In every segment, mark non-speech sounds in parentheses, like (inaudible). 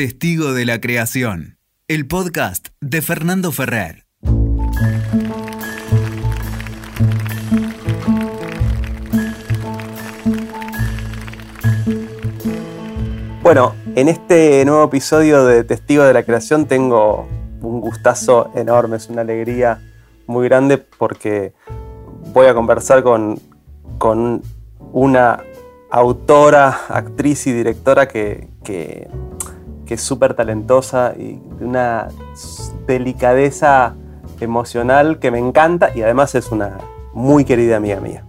Testigo de la Creación, el podcast de Fernando Ferrer. Bueno, en este nuevo episodio de Testigo de la Creación tengo un gustazo enorme, es una alegría muy grande porque voy a conversar con, con una autora, actriz y directora que, que, es súper talentosa y de una delicadeza emocional que me encanta y además es una muy querida amiga mía.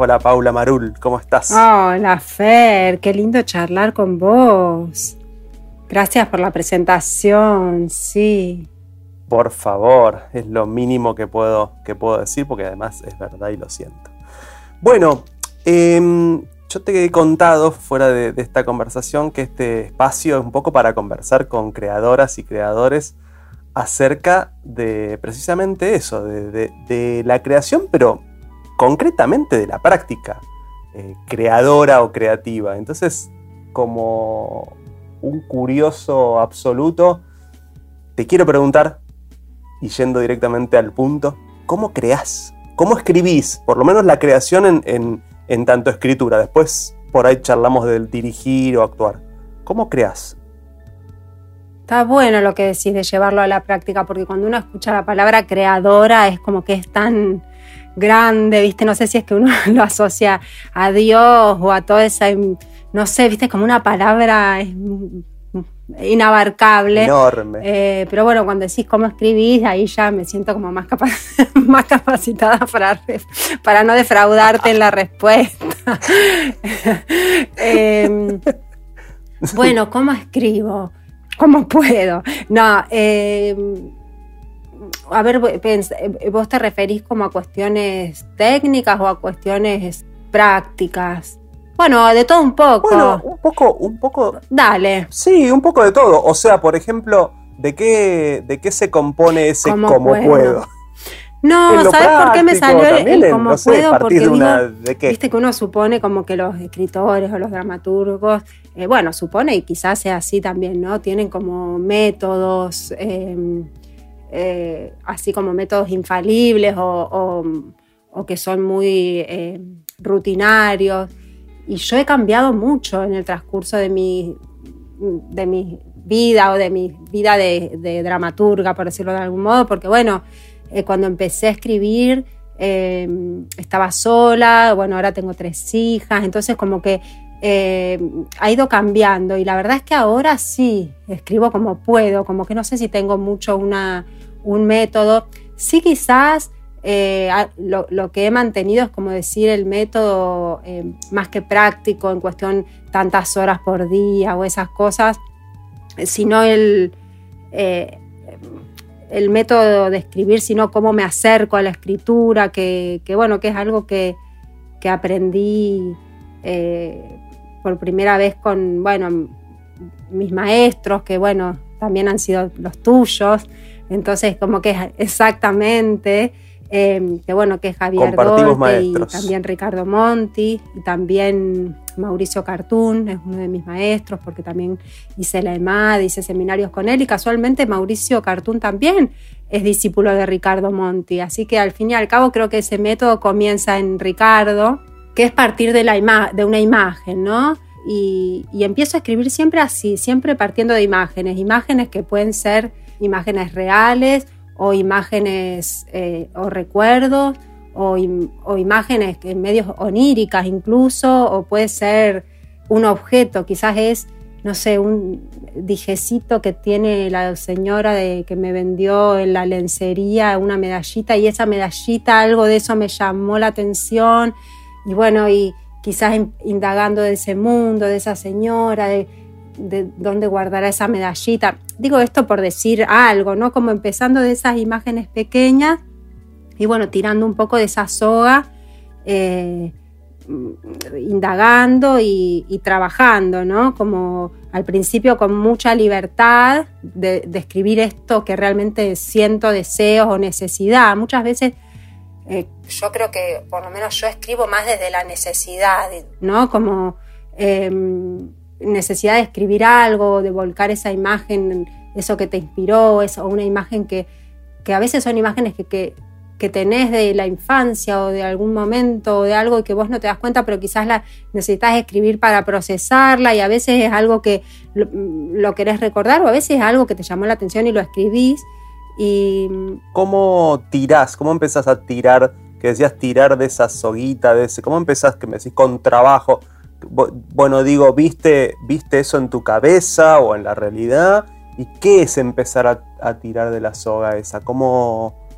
Hola Paula Marul, ¿cómo estás? Hola Fer, qué lindo charlar con vos. Gracias por la presentación, sí. Por favor, es lo mínimo que puedo, que puedo decir porque además es verdad y lo siento. Bueno, em, yo te he contado fuera de, esta conversación que este espacio es un poco para conversar con creadoras y creadores acerca de precisamente eso, de la creación, pero concretamente de la práctica eh, creadora o creativa. Entonces, como un curioso absoluto, te quiero preguntar, y yendo directamente al punto, ¿cómo creás? ¿Cómo escribís? Por lo menos la creación en, tanto escritura. Después por ahí charlamos del dirigir o actuar. ¿Cómo creás? Está bueno lo que decís de llevarlo a la práctica, porque cuando uno escucha la palabra creadora es como que es tan grande, ¿viste? No sé si es que uno (laughs) lo asocia a Dios o a toda esa, no sé, ¿viste? Como una palabra inabarcable. Enorme. Eh, pero bueno, cuando decís cómo escribís, ahí ya me siento como más, (laughs) más capacitada para, para no defraudarte en la respuesta. (laughs) Em, bueno, ¿cómo escribo? ¿Cómo puedo? No, eh, a ver, eh, vos te referís como a cuestiones técnicas o a cuestiones prácticas. Bueno, de todo un poco. Bueno, un poco, un poco. Dale. Sí, un poco de todo. O sea, por ejemplo, ¿de qué, de qué se compone ese como puedo? No, ¿sabes por qué me salió el, como puedo? Porque digo, viste que uno supone como que los escritores o los dramaturgos, eh, bueno, supone y quizás sea así también, ¿no? Tienen como métodos. Eh, eh, así como métodos infalibles o, que son muy eh, rutinarios. Y yo he cambiado mucho en el transcurso de mi, de mi vida o de mi vida de, dramaturga, por decirlo de algún modo, porque bueno, eh, cuando empecé a escribir estaba sola, bueno, ahora tengo tres hijas, entonces como que ha ido cambiando y la verdad es que ahora sí escribo como puedo, como que no sé si tengo mucho una, un método. Sí quizás eh, lo, que he mantenido es como decir el método eh, más que práctico en cuestión tantas horas por día o esas cosas, sino el, eh, el método de escribir, sino cómo me acerco a la escritura, que, bueno, que es algo que, que aprendí por primera vez con, bueno, mis maestros, que bueno, también han sido los tuyos. Entonces, como que exactamente, em, que bueno, que es Javier Dolte y también Ricardo Monti, y también Mauricio Cartún, es uno de mis maestros, porque también hice la EMAD, hice seminarios con él, y casualmente Mauricio Cartún también es discípulo de Ricardo Monti. Así que al fin y al cabo creo que ese método comienza en Ricardo, que es partir de, la de una imagen, ¿no? y empiezo a escribir siempre así, siempre partiendo de imágenes, imágenes que pueden ser imágenes reales o imágenes eh, o recuerdos o, imágenes en medios oníricas incluso, o puede ser un objeto, quizás es, no sé, un dijecito que tiene la señora de, que me vendió en la lencería, una medallita, y esa medallita, algo de eso me llamó la atención, y bueno, y quizás indagando de ese mundo, de esa señora, de de dónde guardará esa medallita. Digo esto por decir algo, ¿no? Como empezando de esas imágenes pequeñas y bueno, tirando un poco de esa soga, eh, indagando y, trabajando, ¿no? Como al principio con mucha libertad de, escribir esto que realmente siento deseos o necesidad. Muchas veces eh, yo creo que por lo menos yo escribo más desde la necesidad, ¿no? Como em, necesidad de escribir algo, de volcar esa imagen, eso que te inspiró, eso, una imagen que, que a veces son imágenes que, que, que, tenés de la infancia o de algún momento o de algo que vos no te das cuenta, pero quizás la necesitas escribir para procesarla y a veces es algo que lo, querés recordar o a veces es algo que te llamó la atención y lo escribís. Y... ¿Cómo tirás? ¿Cómo empezás a tirar? Que decías tirar de esa soguita, de ese, ¿cómo empezás que me decís con trabajo? Bueno, digo, ¿viste, ¿viste eso en tu cabeza o en la realidad? ¿Y qué es empezar a, tirar de la soga esa? ¿Cómo,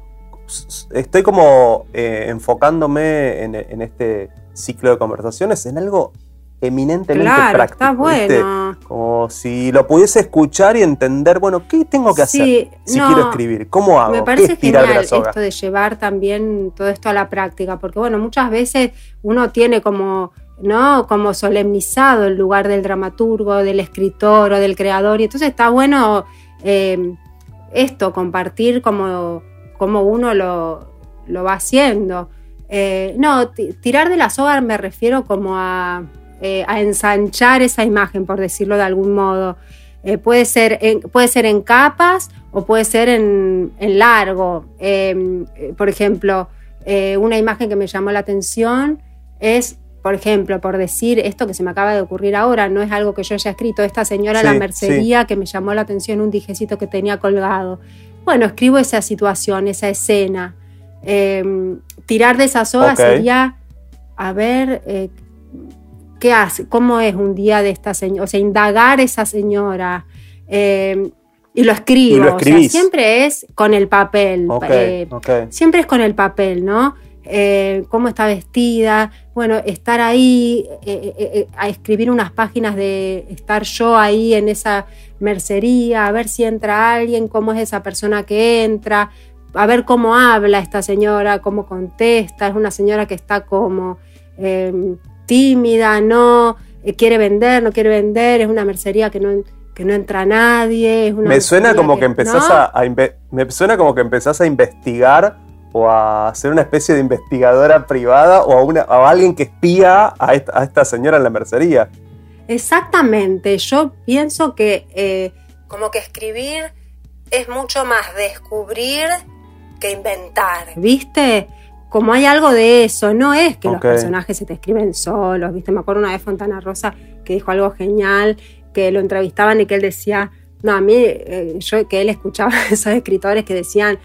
estoy como eh, enfocándome en, este ciclo de conversaciones en algo eminentemente claro, práctico. Está bueno. Como si lo pudiese escuchar y entender, bueno, ¿qué tengo que hacer si quiero escribir? ¿Cómo hago? Me parece genial de la soga? esto de llevar también todo esto a la práctica, porque bueno, muchas veces uno tiene como ¿no? Como solemnizado el lugar del dramaturgo, del escritor o del creador. Y entonces está bueno eh, esto, compartir como, uno lo, va haciendo. Eh, no, tirar de la soga me refiero como a, eh, a, ensanchar esa imagen, por decirlo de algún modo. puede, ser en, puede ser en capas o puede ser en, en largo. por ejemplo, una imagen que me llamó la atención es por ejemplo, por decir esto que se me acaba de ocurrir ahora, no es algo que yo haya escrito, esta señora la mercería que me llamó la atención un dijecito que tenía colgado. Bueno, escribo esa situación, esa escena. Em, tirar de esa soga sería, a ver, eh, ¿qué hace? ¿Cómo es un día de esta señora? O sea, indagar esa señora. Em, y lo escribo. o sea, siempre es con el papel. Eh, siempre es con el papel, ¿no? Eh, cómo está vestida, bueno, estar ahí, eh, eh, a escribir unas páginas de estar yo ahí en esa mercería, a ver si entra alguien, cómo es esa persona que entra, a ver cómo habla esta señora, cómo contesta, es una señora que está como em, tímida, no, quiere vender, no quiere vender, es una mercería que no que no entra nadie. me suena como que, empezás a, me suena como que empezás a investigar o a ser una especie de investigadora privada o a, una, alguien que espía a esta, señora en la mercería. Exactamente, yo pienso que eh, como que escribir es mucho más descubrir que inventar, ¿viste? Como hay algo de eso, no es que los personajes se te escriben solos, ¿viste? Me acuerdo una vez Fontana Rosa que dijo algo genial, que lo entrevistaban y que él decía, no, a mí, eh, yo que él escuchaba (laughs) a esos escritores que decían,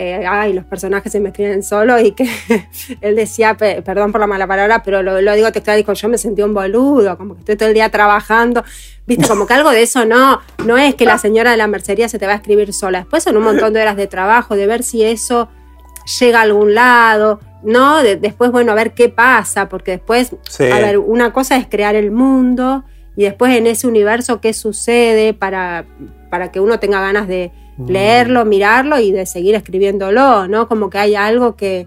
eh, ay, los personajes se me escriben solo y que (laughs) él decía, perdón por la mala palabra, pero lo, lo digo textual, dijo, yo me sentí un boludo, como que estoy todo el día trabajando, viste, como que algo de eso no, no es que la señora de la mercería se te va a escribir sola, después son un montón de horas de trabajo, de ver si eso llega a algún lado, ¿no? después, bueno, a ver qué pasa, porque después, a ver, una cosa es crear el mundo y después en ese universo qué sucede para, para que uno tenga ganas de leerlo, mirarlo y de seguir escribiéndolo, ¿no? Como que hay algo que,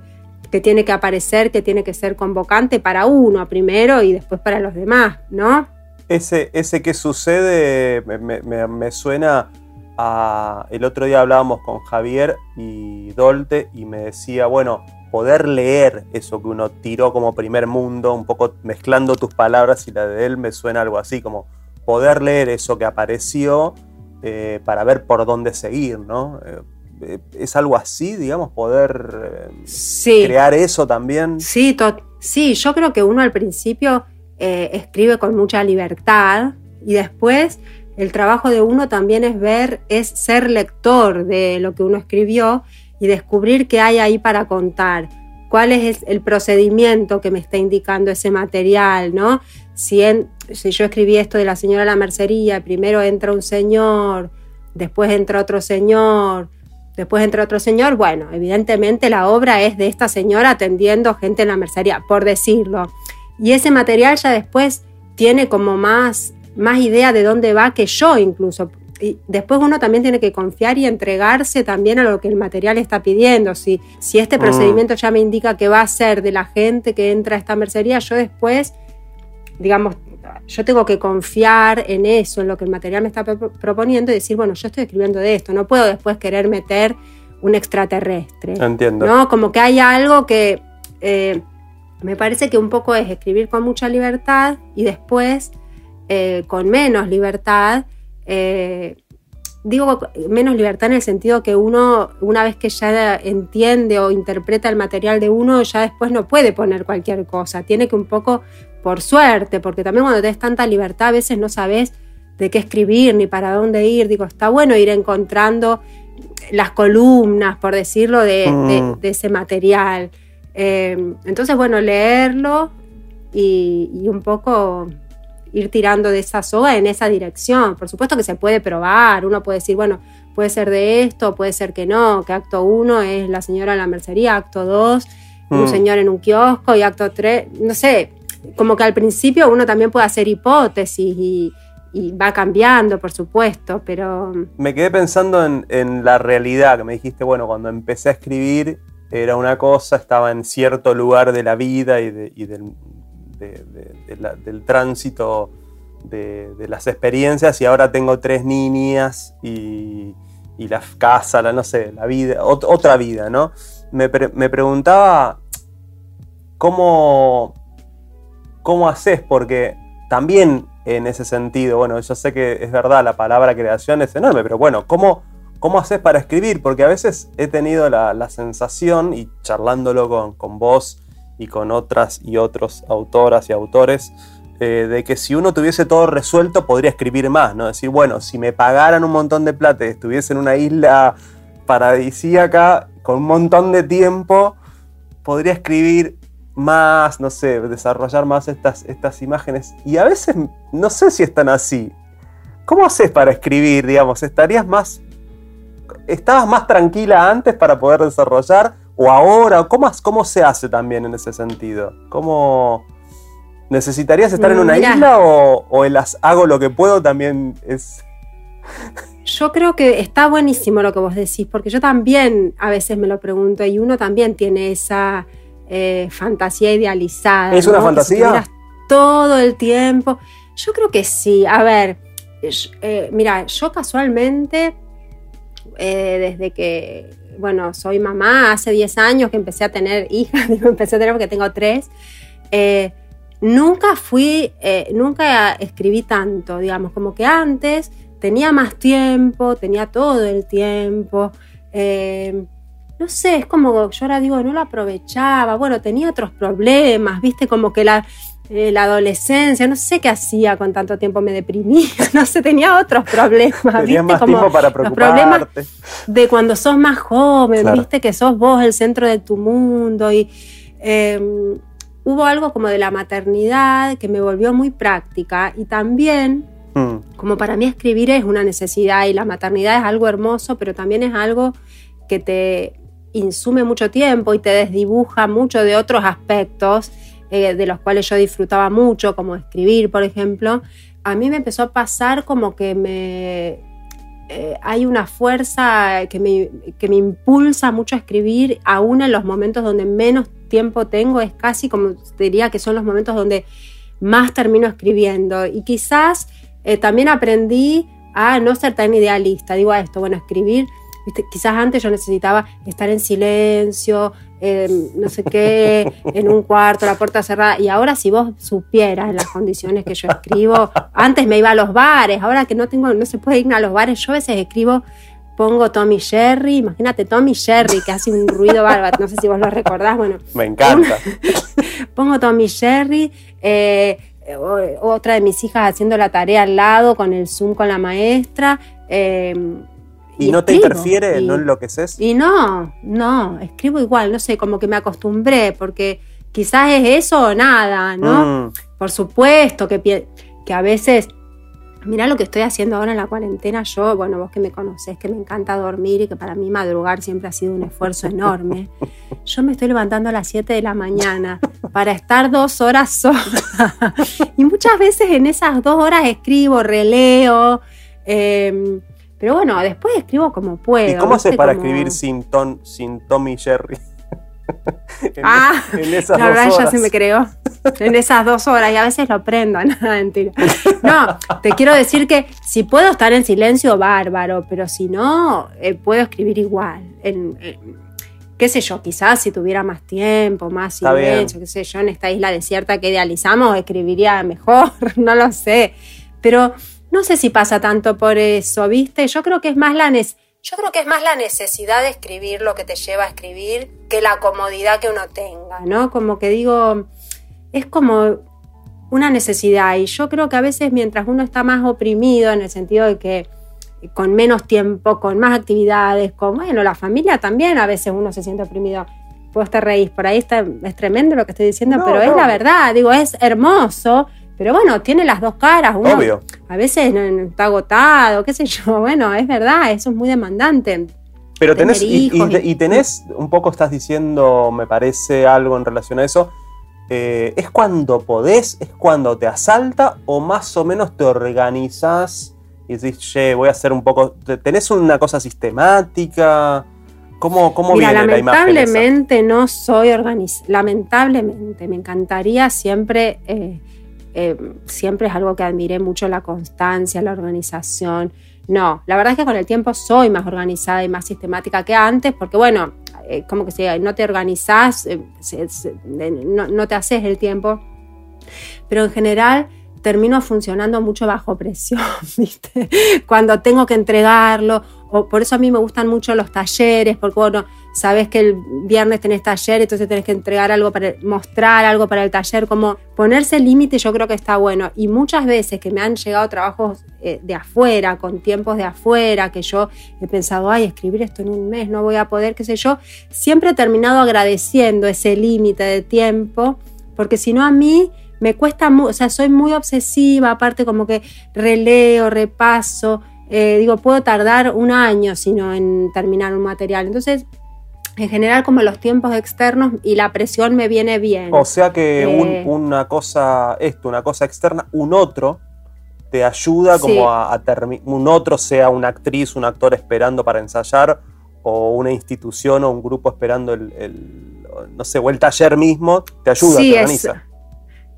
tiene que aparecer, que tiene que ser convocante para uno primero y después para los demás, ¿no? Ese, ese que sucede me, suena a... El otro día hablábamos con Javier y Dolte y me decía, bueno, poder leer eso que uno tiró como primer mundo, un poco mezclando tus palabras y la de él, me suena algo así, como poder leer eso que apareció eh, para ver por dónde seguir, ¿no? Eh, eh, ¿Es algo así, digamos, poder crear eso también? Sí, sí, yo creo que uno al principio escribe con mucha libertad y después el trabajo de uno también es ver, es ser lector de lo que uno escribió y descubrir qué hay ahí para contar, cuál es el procedimiento que me está indicando ese material, ¿no? Si, yo escribí esto de la señora la mercería, primero entra un señor, después entra otro señor, después entra otro señor, bueno, evidentemente la obra es de esta señora atendiendo gente en la mercería, por decirlo. Y ese material ya después tiene como más, más idea de dónde va que yo incluso. Y después uno también tiene que confiar y entregarse también a lo que el material está pidiendo. Si, si este mm. procedimiento ya me indica que va a ser de la gente que entra a esta mercería, yo después digamos, yo tengo que confiar en eso, en lo que el material me está proponiendo y decir, bueno, yo estoy escribiendo de esto, no puedo después querer meter un extraterrestre. Entiendo. ¿no? Como que hay algo que eh, me parece que un poco es escribir con mucha libertad y después eh, con menos libertad. Eh, digo menos libertad en el sentido que uno, una vez que ya entiende o interpreta el material de uno, ya después no puede poner cualquier cosa. Tiene que un poco, por suerte, porque también cuando tenés tanta libertad a veces no sabes de qué escribir ni para dónde ir. Digo, está bueno ir encontrando las columnas, por decirlo, de, mm. ese material. Eh, entonces, bueno, leerlo y, un poco ir tirando de esa soga en esa dirección. Por supuesto que se puede probar, uno puede decir, bueno, puede ser de esto, puede ser que no, que acto uno es la señora en la mercería, acto dos, un mm. señor en un kiosco y acto tres, no sé, como que al principio uno también puede hacer hipótesis y, y va cambiando, por supuesto, pero... Me quedé pensando en, la realidad, que me dijiste, bueno, cuando empecé a escribir era una cosa, estaba en cierto lugar de la vida y, del, del, tránsito de, las experiencias y ahora tengo tres niñas y, la casa, la, no sé, la vida, otra vida, ¿no? Me, me preguntaba cómo, cómo haces, porque también en ese sentido. Bueno, yo sé que es verdad, la palabra creación es enorme, pero bueno, ¿cómo, cómo haces para escribir? Porque a veces he tenido la, sensación, y charlándolo con, con, vos y con otras y otros autoras y autores, eh, de que si uno tuviese todo resuelto podría escribir más, ¿no? Decir, bueno, si me pagaran un montón de plata y estuviese en una isla paradisíaca con un montón de tiempo, podría escribir más, no sé, desarrollar más estas, estas imágenes. Y a veces no sé si están así. ¿Cómo haces para escribir, digamos? ¿Estarías más... ¿Estabas más tranquila antes para poder desarrollar? ¿O ahora? ¿Cómo, cómo se hace también en ese sentido? ¿Cómo... ¿Necesitarías estar en una isla o, o el hago lo que puedo también es... (laughs) Yo creo que está buenísimo lo que vos decís, porque yo también a veces me lo pregunto y uno también tiene esa eh, fantasía idealizada. ¿Es una fantasía? todo el tiempo. Yo creo que sí. A ver, eh, mira, yo casualmente, eh, desde que, bueno, soy mamá, hace 10 años que empecé a tener (laughs) hijas, empecé a tener porque tengo tres, nunca fui, nunca escribí tanto, digamos, como que antes tenía más tiempo, tenía todo el tiempo no sé, es como yo ahora digo, no lo aprovechaba, bueno, tenía otros problemas, viste, como que la, eh, la adolescencia, no sé qué hacía con tanto tiempo, me deprimía, (laughs) no sé, tenía otros problemas. Tenía más tiempo para preocuparte. de cuando sos más joven, viste, que sos vos el centro de tu mundo y em, hubo algo como de la maternidad que me volvió muy práctica y también... Mm. Como para mí escribir es una necesidad y la maternidad es algo hermoso, pero también es algo que te insume mucho tiempo y te desdibuja mucho de otros aspectos eh, de los cuales yo disfrutaba mucho, como escribir, por ejemplo, a mí me empezó a pasar como que me... Eh, hay una fuerza que me, que me impulsa mucho a escribir, aún en los momentos donde menos tiempo tengo, es casi como diría que son los momentos donde más termino escribiendo. Y quizás eh, también aprendí a no ser tan idealista. Digo a esto, bueno, escribir Quizás antes yo necesitaba estar en silencio, no sé qué, en un cuarto, la puerta cerrada. Y ahora si vos supieras las condiciones que yo escribo, antes me iba a los bares, ahora que no tengo, no se puede ir a los bares, yo a veces escribo, pongo Tommy Jerry, imagínate Tommy Jerry que hace un ruido bárbaro, no sé si vos lo recordás, bueno. Me encanta. (laughs) pongo Tommy Jerry, eh, otra de mis hijas haciendo la tarea al lado con el Zoom con la maestra. Eh, ¿Y, no te interfiere? ¿No enloqueces? Y no, no, escribo igual, no sé, como que me acostumbré, porque quizás es eso o nada, ¿no? Mm. Por supuesto que, que a veces, mira lo que estoy haciendo ahora en la cuarentena, yo, bueno, vos que me conocés, que me encanta dormir y que para mí madrugar siempre ha sido un esfuerzo enorme, yo me estoy levantando a las 7 de la mañana para estar dos horas sola. (laughs) y muchas veces en esas dos horas escribo, releo. Eh, pero bueno, después escribo como puedo. ¿Y cómo haces para escribir sin, ton, sin Tommy Jerry? (laughs) ah, (laughs) en esas la verdad ya se me creó. En esas dos horas y a veces lo prendo, (laughs) nada, mentira. No, te quiero decir que si puedo estar en silencio, bárbaro, pero si no, eh, puedo escribir igual. En, qué sé yo, quizás si tuviera más tiempo, más silencio, qué sé yo, en esta isla desierta que idealizamos, escribiría mejor, no lo sé. Pero no sé si pasa tanto por eso, ¿viste? Yo creo que es más la yo creo que es más la necesidad de escribir lo que te lleva a escribir que la comodidad que uno tenga, ¿no? Como que digo, es como una necesidad y yo creo que a veces mientras uno está más oprimido en el sentido de que con menos tiempo, con más actividades, con, bueno, la familia también a veces uno se siente oprimido. Puedo estar reír, por ahí está, es tremendo lo que estoy diciendo, pero es la verdad, digo, es hermoso, pero bueno, tiene las dos caras. Uno Obvio. A veces está agotado, qué sé yo, (laughs) bueno, es verdad, eso es muy demandante. Pero tenés, y, tenés, un poco estás diciendo, me parece algo en relación a eso, eh, ¿es cuando podés, es cuando te asalta o más o menos te organizas y decís, che, voy a hacer un poco. ¿Tenés una cosa sistemática? ¿Cómo, cómo viene la imagen? Lamentablemente no soy organizada. Lamentablemente, me encantaría siempre. Eh, eh, siempre es algo que admiré mucho la constancia, la organización. No, la verdad es que con el tiempo soy más organizada y más sistemática que antes, porque bueno, eh, como que no te organizás, no, no te haces el tiempo. Pero en general termino funcionando mucho bajo presión, (laughs) ¿viste? Cuando tengo que entregarlo, o por eso a mí me gustan mucho los talleres, porque bueno, sabes que el viernes tenés taller, entonces tenés que entregar algo para mostrar algo para el taller, como ponerse límite yo creo que está bueno. Y muchas veces que me han llegado trabajos eh, de afuera, con tiempos de afuera, que yo he pensado, ay, escribir esto en un mes, no voy a poder, qué sé yo, siempre he terminado agradeciendo ese límite de tiempo, porque si no a mí me cuesta, o sea, soy muy obsesiva, aparte como que releo, repaso, eh, digo, puedo tardar un año sino en terminar un material. Entonces, en general como los tiempos externos y la presión me viene bien. O sea que eh, una cosa, esto, una cosa externa, un otro te ayuda como a, terminar, un otro sea una actriz, un actor esperando para ensayar, o una institución o un grupo esperando el, no sé, o el taller mismo, te ayuda, te organiza.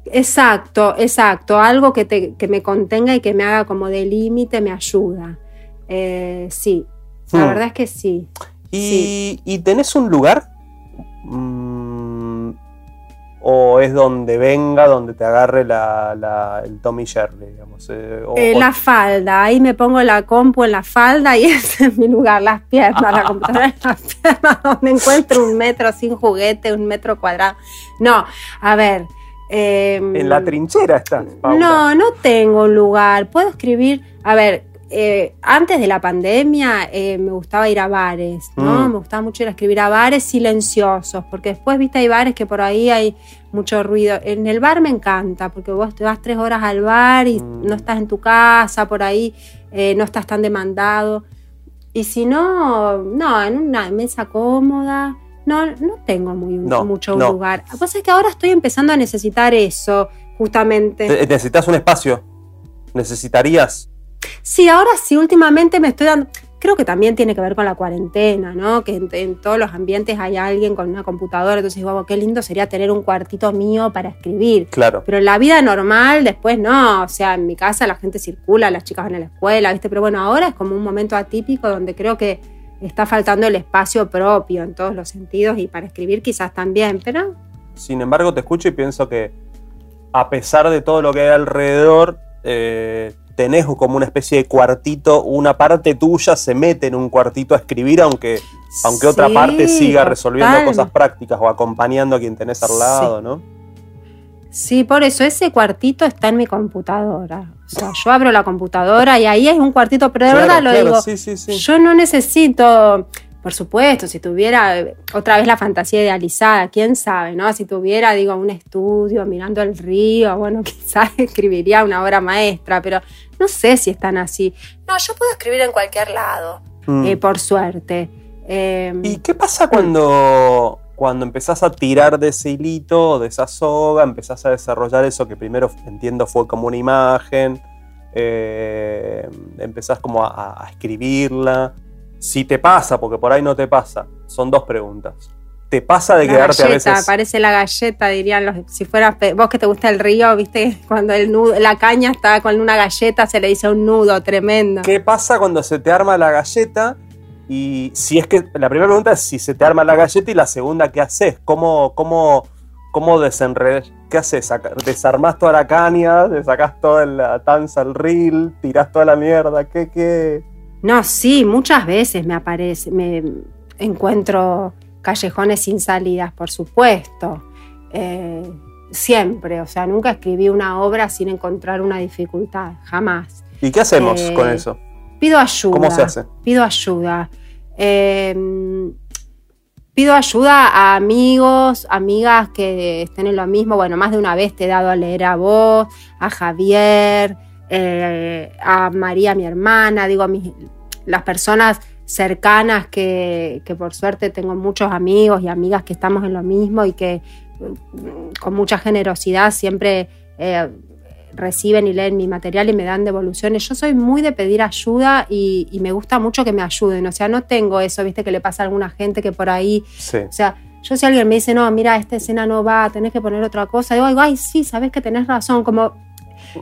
Exacto, exacto. Algo que, te, que me contenga y que me haga como de límite me ayuda. Eh, sí, la hmm. verdad es que sí. ¿Y, tenés un lugar? Mm, ¿O es donde venga, donde te agarre la, el Tommy Jerry, digamos? Eh, eh, la falda, ahí me pongo la compu en la falda y (laughs) ese es mi lugar, las piernas, la (laughs) computadora en las piernas, donde encuentro un metro sin juguete, un metro cuadrado. No, a ver, Em, en la trinchera está. No, no tengo un lugar. Puedo escribir. A ver, eh, antes de la pandemia eh, me gustaba ir a bares, ¿no? Mm. Me gustaba mucho ir a escribir a bares silenciosos, porque después, viste, hay bares que por ahí hay mucho ruido. En el bar me encanta, porque vos te vas tres horas al bar y mm. no estás en tu casa, por ahí eh, no estás tan demandado. Y si no, no, en una mesa cómoda, no, no tengo muy, mucho lugar. Que pasa es que ahora estoy empezando a necesitar eso, justamente. ¿Necesitas un espacio? ¿Necesitarías? Sí, ahora sí, últimamente me estoy dando. Creo que también tiene que ver con la cuarentena, ¿no? Que en, todos los ambientes hay alguien con una computadora, entonces digo, qué lindo sería tener un cuartito mío para escribir. Claro. Pero en la vida normal, después no. O sea, en mi casa la gente circula, las chicas van a la escuela, ¿viste? Pero bueno, ahora es como un momento atípico donde creo que está faltando el espacio propio en todos los sentidos y para escribir quizás también, pero... Sin embargo, te escucho y pienso que a pesar de todo lo que hay alrededor, eh, tenés como una especie de cuartito, una parte tuya se mete en un cuartito a escribir, aunque, aunque otra parte siga resolviendo cosas prácticas o acompañando a quien tenés al lado, ¿no? Sí, por eso ese cuartito está en mi computadora. O sea, yo abro la computadora y ahí hay un cuartito, pero de verdad lo digo. Yo no necesito, por supuesto, si tuviera otra vez la fantasía idealizada, quién sabe, ¿no? Si tuviera, digo, un estudio mirando el río, bueno, (laughs) quizás escribiría una obra maestra, pero no sé si están así. No, yo puedo escribir en cualquier lado, mm. eh, por suerte. ¿Y qué pasa cuando cuando empezás a tirar de ese hilito, de esa soga, empezás a desarrollar eso que primero entiendo fue como una imagen, eh, empezás como a, escribirla. Si te pasa, porque por ahí no te pasa, son dos preguntas. ¿Te pasa de quedarte a veces? Parece la galleta, dirían los. Si fuera vos que te gusta el río, viste, (laughs) cuando el nudo, la caña está con una galleta, se le dice un nudo tremendo. ¿Qué pasa cuando se te arma la galleta? Y si es que. La primera pregunta es si se te arma la galleta, y la segunda, ¿qué haces? ¿Cómo, cómo, cómo desenredas? ¿Qué haces? ¿Desarmás toda la caña? ¿Te sacás toda la tanza al reel? ¿Tirás toda la mierda? ¿Qué, qué? No, sí, muchas veces me aparece, me encuentro callejones sin salidas, por supuesto. Eh, siempre, o sea, nunca escribí una obra sin encontrar una dificultad, jamás. ¿Y qué hacemos eh, con eso? Pido ayuda. ¿Cómo se hace? Pido ayuda. Eh, pido ayuda a amigos, amigas que estén en lo mismo. Bueno, más de una vez te he dado a leer a vos, a Javier, a María, mi hermana, digo, a mis, las personas cercanas que, por suerte tengo muchos amigos y amigas que estamos en lo mismo y que mm, con mucha generosidad siempre eh, reciben y leen mi material y me dan devoluciones. Yo soy muy de pedir ayuda y, me gusta mucho que me ayuden. O sea, no tengo eso, viste, que le pasa a alguna gente que por ahí. O sea, yo si alguien me dice, no, mira, esta escena no va, tenés que poner otra cosa, digo, ay, sí, sabes que tenés razón. Como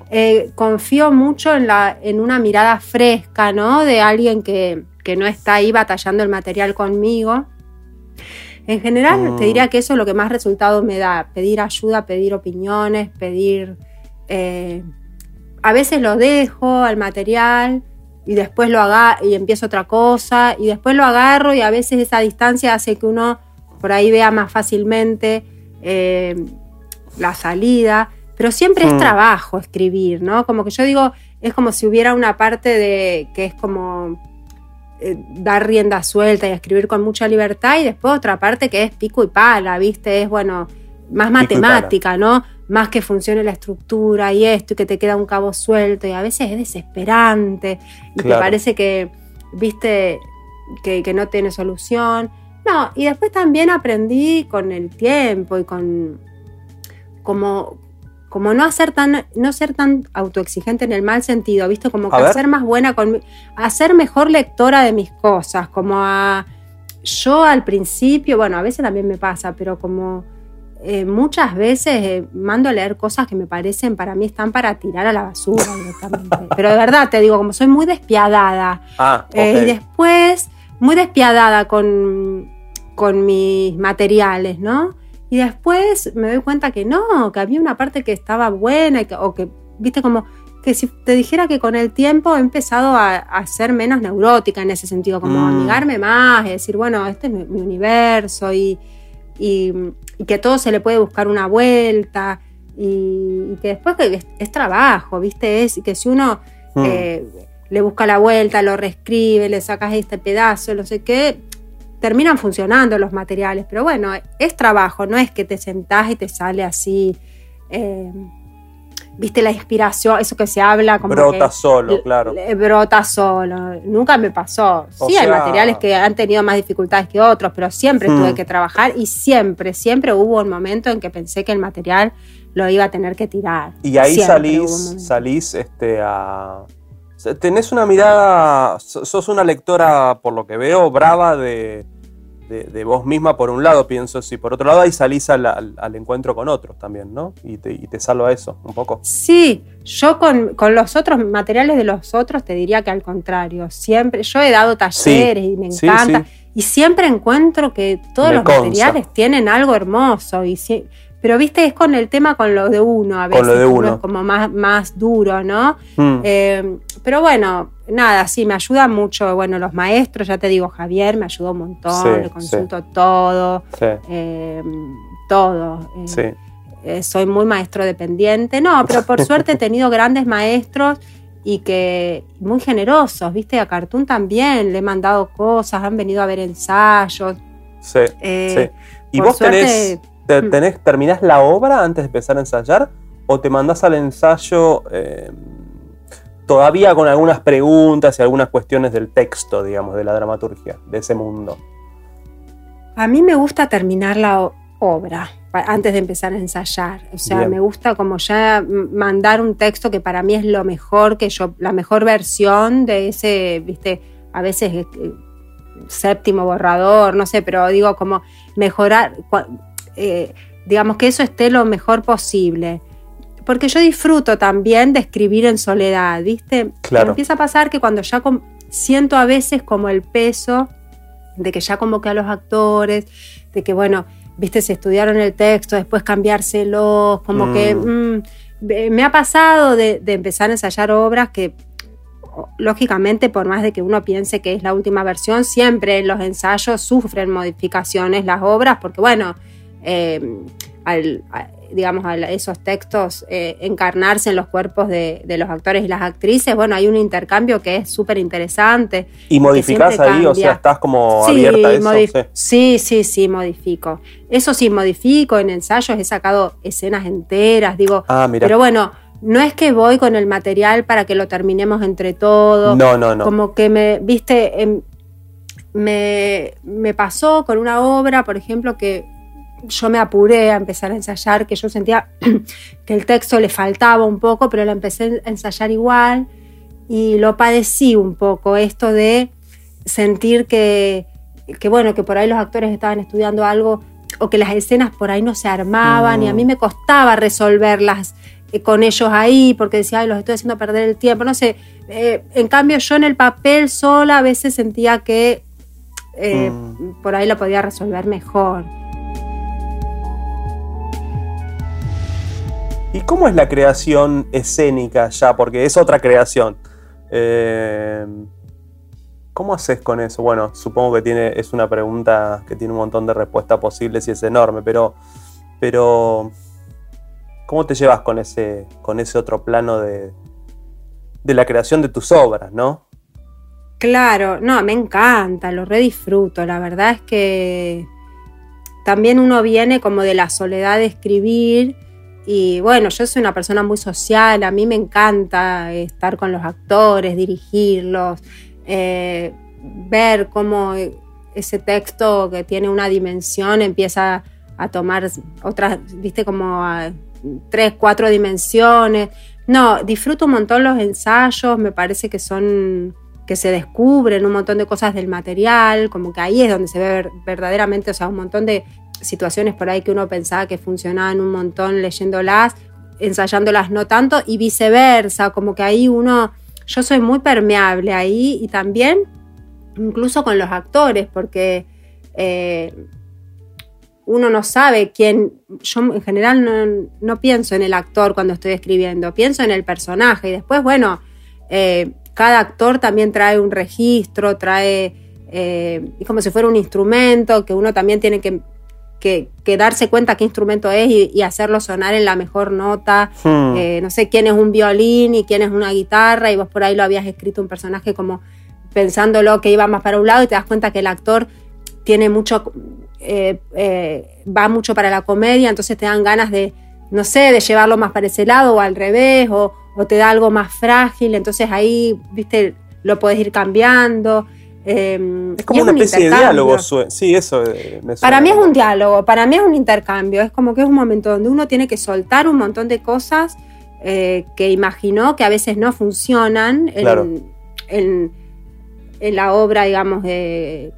eh, confío mucho en, la, en una mirada fresca, ¿no? De alguien que, que no está ahí batallando el material conmigo. En general, te mm. diría que eso es lo que más resultado me da, pedir ayuda, pedir opiniones, pedir... Eh, a veces lo dejo al material y después lo haga y empiezo otra cosa y después lo agarro y a veces esa distancia hace que uno por ahí vea más fácilmente eh, la salida, pero siempre es mm. trabajo escribir, ¿no? Como que yo digo, es como si hubiera una parte de que es como eh, dar rienda suelta y escribir con mucha libertad y después otra parte que es pico y pala, ¿viste? Es, bueno, más matemática, ¿no? Más que funcione la estructura y esto y que te queda un cabo suelto y a veces es desesperante y te parece que, ¿viste? Que, que no tiene solución. No, y después también aprendí con el tiempo y con como, como no hacer tan, no ser tan autoexigente en el mal sentido, ¿viste? Como que hacer más buena con hacer mejor lectora de mis cosas, como a yo al principio, bueno, a veces también me pasa, pero como eh, muchas veces eh, mando a leer cosas que me parecen, para mí están para tirar a la basura (laughs) directamente. pero de verdad, te digo, como soy muy despiadada. Ah, eh, y después, muy despiadada con, con mis materiales, ¿no? Y después me doy cuenta que no, que había una parte que estaba buena, o que, viste, como que si te dijera que con el tiempo he empezado a, ser menos neurótica en ese sentido, como mm. amigarme más, y decir, bueno, este es mi, universo y, que todo se le puede buscar una vuelta y, que después es, trabajo, viste, es que si uno mm. eh, le busca la vuelta, lo reescribe, le sacas este pedazo, no sé qué, terminan funcionando los materiales, pero bueno, es trabajo, no es que te sentás y te sale así, eh, viste la inspiración, eso que se habla como... Brota solo, claro. Brota solo, nunca me pasó. sí, hay materiales que han tenido más dificultades que otros, pero siempre hmm. tuve que trabajar y siempre, siempre hubo un momento en que pensé que el material lo iba a tener que tirar. Y ahí salís, salís este, a tenés una mirada, sos una lectora, por lo que veo, brava de, de, vos misma, por un lado, pienso, sí, por otro lado, ahí salís al, encuentro con otros también, ¿no? Y te, y te salva eso, un poco. Sí, yo con, los otros materiales de los otros te diría que al contrario, siempre, yo he dado talleres y me encanta, y siempre encuentro que todos los materiales tienen algo hermoso, y pero viste, es con el tema con lo de uno, a veces lo de uno. es como más, más duro, ¿no? Mm. Eh, pero bueno, nada, sí, me ayuda mucho, bueno, los maestros, ya te digo, Javier me ayudó un montón, le consulto todo, eh, todo. Eh, soy muy maestro dependiente, no, pero por (laughs) suerte he tenido grandes maestros y que muy generosos, viste, a Cartoon también le he mandado cosas, han venido a ver ensayos. Sí, sí. ¿Y vos tenés Mm. tenés, ¿Terminás la obra antes de empezar a ensayar? ¿O te mandás al ensayo eh, todavía con algunas preguntas y algunas cuestiones del texto, digamos, de la dramaturgia, de ese mundo? A mí me gusta terminar la obra antes de empezar a ensayar. O sea, me gusta como ya mandar un texto que para mí es lo mejor que yo, la mejor versión de ese, viste, a veces séptimo borrador, no sé, pero digo como mejorar, eh, digamos que eso esté lo mejor posible. Porque yo disfruto también de escribir en soledad, ¿viste? Claro. empieza a pasar que cuando ya siento a veces como el peso de que ya convoqué a los actores, de que bueno, viste, se estudiaron el texto, después cambiárselos, como que mm. Mm, me ha pasado de, empezar a ensayar obras que lógicamente, por más de que uno piense que es la última versión, siempre los ensayos sufren modificaciones las obras, porque bueno, eh, al, digamos, a esos textos eh, encarnarse en los cuerpos de, los actores y las actrices, bueno, hay un intercambio que es súper interesante. ¿Y modificás ahí? O sea, estás como abierta a eso. Sí. sí, sí, modifico. Eso sí, modifico. En ensayos he sacado escenas enteras, digo. Ah, pero bueno, no es que voy con el material para que lo terminemos entre todos. No, no, no. Como que me, viste, em, me, me pasó con una obra, por ejemplo, que yo me apuré a empezar a ensayar, que yo sentía (clears throat) que el texto le faltaba un poco, pero lo empecé a ensayar igual y lo padecí un poco, esto de sentir que, que bueno, que por ahí los actores estaban estudiando algo o que las escenas por ahí no se armaban y a mí me costaba resolverlas eh, con ellos ahí porque decía, ay, los estoy haciendo perder el tiempo, no sé. Eh, en cambio yo en el papel sola a veces sentía que eh, mm. por ahí lo podía resolver mejor. ¿Y cómo es la creación escénica ya? Porque es otra creación. Eh, ¿Cómo haces con eso? Bueno, supongo que tiene, es una pregunta que tiene un montón de respuestas posibles y es enorme, pero, pero ¿cómo te llevas con ese, con ese otro plano de, de la creación de tus obras, no? Claro, no, me encanta, lo redisfruto. La verdad es que también uno viene como de la soledad de escribir y bueno, yo soy una persona muy social, a mí me encanta estar con los actores, dirigirlos, eh, ver cómo ese texto que tiene una dimensión empieza a tomar otras, viste, como a tres, cuatro dimensiones. No, disfruto un montón los ensayos, me parece que son que se descubren un montón de cosas del material, como que ahí es donde se ve verdaderamente, o sea, un montón de situaciones por ahí que uno pensaba que funcionaban un montón leyéndolas, ensayándolas no tanto, y viceversa, como que ahí uno, yo soy muy permeable ahí y también incluso con los actores, porque eh, uno no sabe quién, yo en general no, pienso en el actor cuando estoy escribiendo, pienso en el personaje y después, bueno, eh, cada actor también trae un registro, trae, eh, es como si fuera un instrumento que uno también tiene que que, darse cuenta qué instrumento es y, hacerlo sonar en la mejor nota. Hmm. Eh, no sé quién es un violín y quién es una guitarra y vos por ahí lo habías escrito un personaje como pensándolo que iba más para un lado y te das cuenta que el actor tiene mucho, eh, eh, va mucho para la comedia, entonces te dan ganas de, no sé, de llevarlo más para ese lado o al revés, o, o te da algo más frágil, entonces ahí, viste, lo puedes ir cambiando. Em, es como una especie de diálogo. Sí, eso eh, Para mí es un diálogo, para mí es un intercambio. Es como que es un momento donde uno tiene que soltar un montón de cosas eh, que imaginó que a veces no funcionan en, la obra, digamos,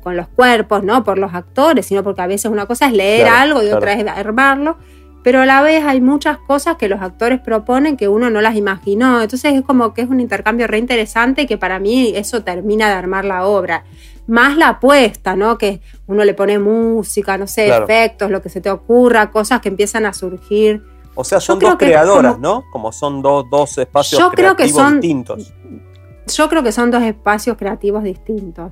con los cuerpos, no por los actores, sino porque a veces una cosa es leer algo y otra es armarlo pero a la vez hay muchas cosas que los actores proponen que uno no las imaginó. Entonces es como que es un intercambio re interesante que para mí eso termina de armar la obra. Más la apuesta, ¿no? Que uno le pone música, no sé, efectos, lo que se te ocurra, cosas que empiezan a surgir. O sea, son dos creadoras, ¿no? Como son dos, dos espacios yo creo que son, distintos. Yo creo que son dos espacios creativos distintos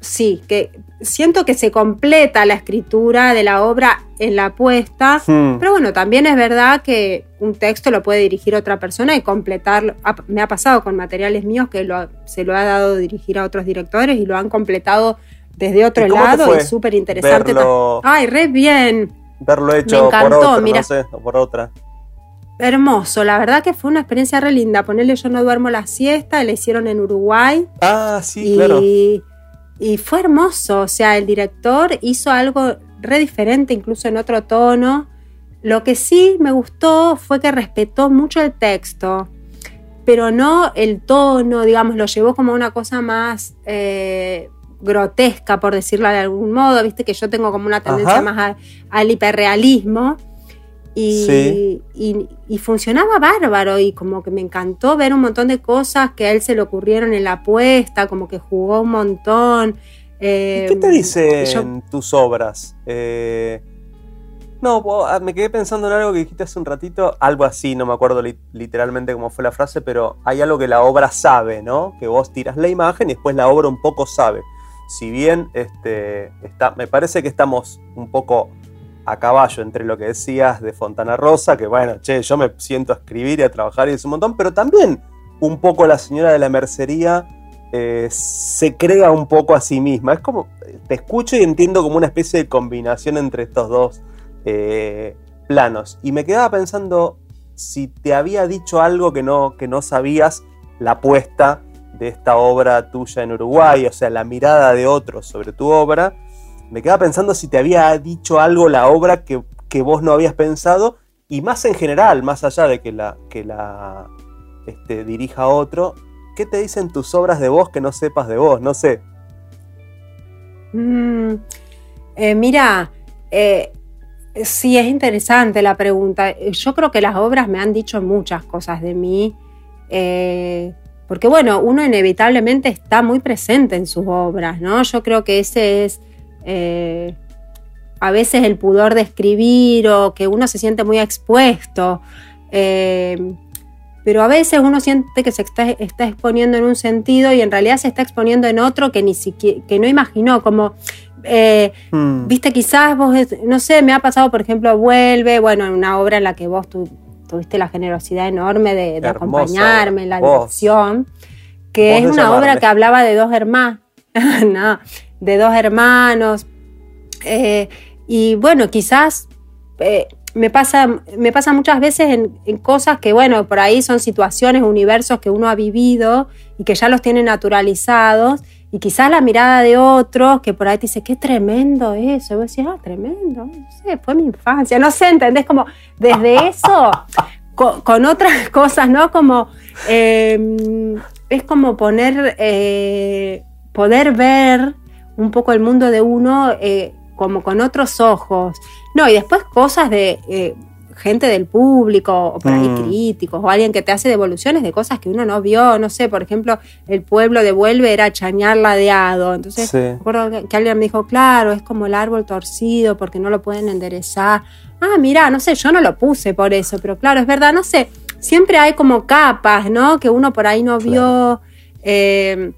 sí, que siento que se completa la escritura de la obra en la apuesta, hmm. pero bueno, también es verdad que un texto lo puede dirigir otra persona y completarlo. Me ha pasado con materiales míos que se lo ha dado dirigir a otros directores y lo han completado desde otro lado y súper interesante. Ay, re bien. Verlo hecho por otra, no sé, o por otra. Hermoso, la verdad que fue una experiencia re linda. Ponerle Yo no duermo la siesta, le hicieron en Uruguay. Ah, sí, claro y fue hermoso, o sea, el director hizo algo re diferente, incluso en otro tono. Lo que sí me gustó fue que respetó mucho el texto, pero no el tono, digamos, lo llevó como una cosa más, eh, grotesca, por decirlo de algún modo, viste que yo tengo como una tendencia más al hiperrealismo. Y, y, funcionaba bárbaro y como que me encantó ver un montón de cosas que a él se le ocurrieron en la apuesta, como que jugó un montón. ¿Qué te em, dicen tus obras? Eh, no, ah, me quedé pensando en algo que dijiste hace un ratito, algo así, no me acuerdo literalmente cómo fue la frase, pero hay algo que la obra sabe, ¿no? Que vos tiras la imagen y después la obra un poco sabe. Si bien este, está, me parece que estamos un poco a caballo entre lo que decías de Fontana Rosa, que bueno, che, yo me siento a escribir y a trabajar y es un montón, pero también un poco la señora de la mercería eh, se crea un poco a sí misma. Es como, te escucho y entiendo como una especie de combinación entre estos dos eh, planos. Y me quedaba pensando si te había dicho algo que no, que no sabías, la apuesta de esta obra tuya en Uruguay, o sea, la mirada de otros sobre tu obra. Me quedaba pensando si te había dicho algo la obra que, vos no habías pensado, y más en general, más allá de que la, que la este, dirija otro, ¿qué te dicen tus obras de vos que no sepas de vos? No sé. Mm, eh, mira, eh, sí, es interesante la pregunta. Yo creo que las obras me han dicho muchas cosas de mí. Eh, porque bueno, uno inevitablemente está muy presente en sus obras, ¿no? Yo creo que ese es a veces el pudor de escribir o que uno se siente muy expuesto pero a veces uno siente que se está, exponiendo en un sentido y en realidad se está exponiendo en otro que ni siquiera, que no imaginó, como, eh, hmm. viste, quizás vos, no sé, me ha pasado, por ejemplo, Vuelve, bueno, en una obra en la que vos tuviste la generosidad enorme de, acompañarme en la dirección, que es una obra que hablaba de dos hermanos, (laughs) no, de dos hermanos, eh, y bueno, quizás... Eh, me pasa, me pasa muchas veces en, cosas que, bueno, por ahí son situaciones, universos que uno ha vivido y que ya los tiene naturalizados. Y quizás la mirada de otros que por ahí te dice, qué tremendo eso. Y vos decís, ah, tremendo, no sé, fue mi infancia. No sé, ¿entendés? Como desde eso, (laughs) con, otras (laughs) cosas, ¿no? Como, em, es como poner, eh, poder ver un poco el mundo de uno eh, como con otros ojos. No, y después cosas de eh, gente del público, o por ahí mm. críticos, o alguien que te hace devoluciones de cosas que uno no vio. No sé, por ejemplo, el pueblo devuelve era chañar ladeado. Entonces, recuerdo que alguien me dijo, claro, es como el árbol torcido porque no lo pueden enderezar. Ah, mira, no sé, yo no lo puse por eso, pero claro, es verdad, no sé. Siempre hay como capas, ¿no? Que uno por ahí no vio. Eh,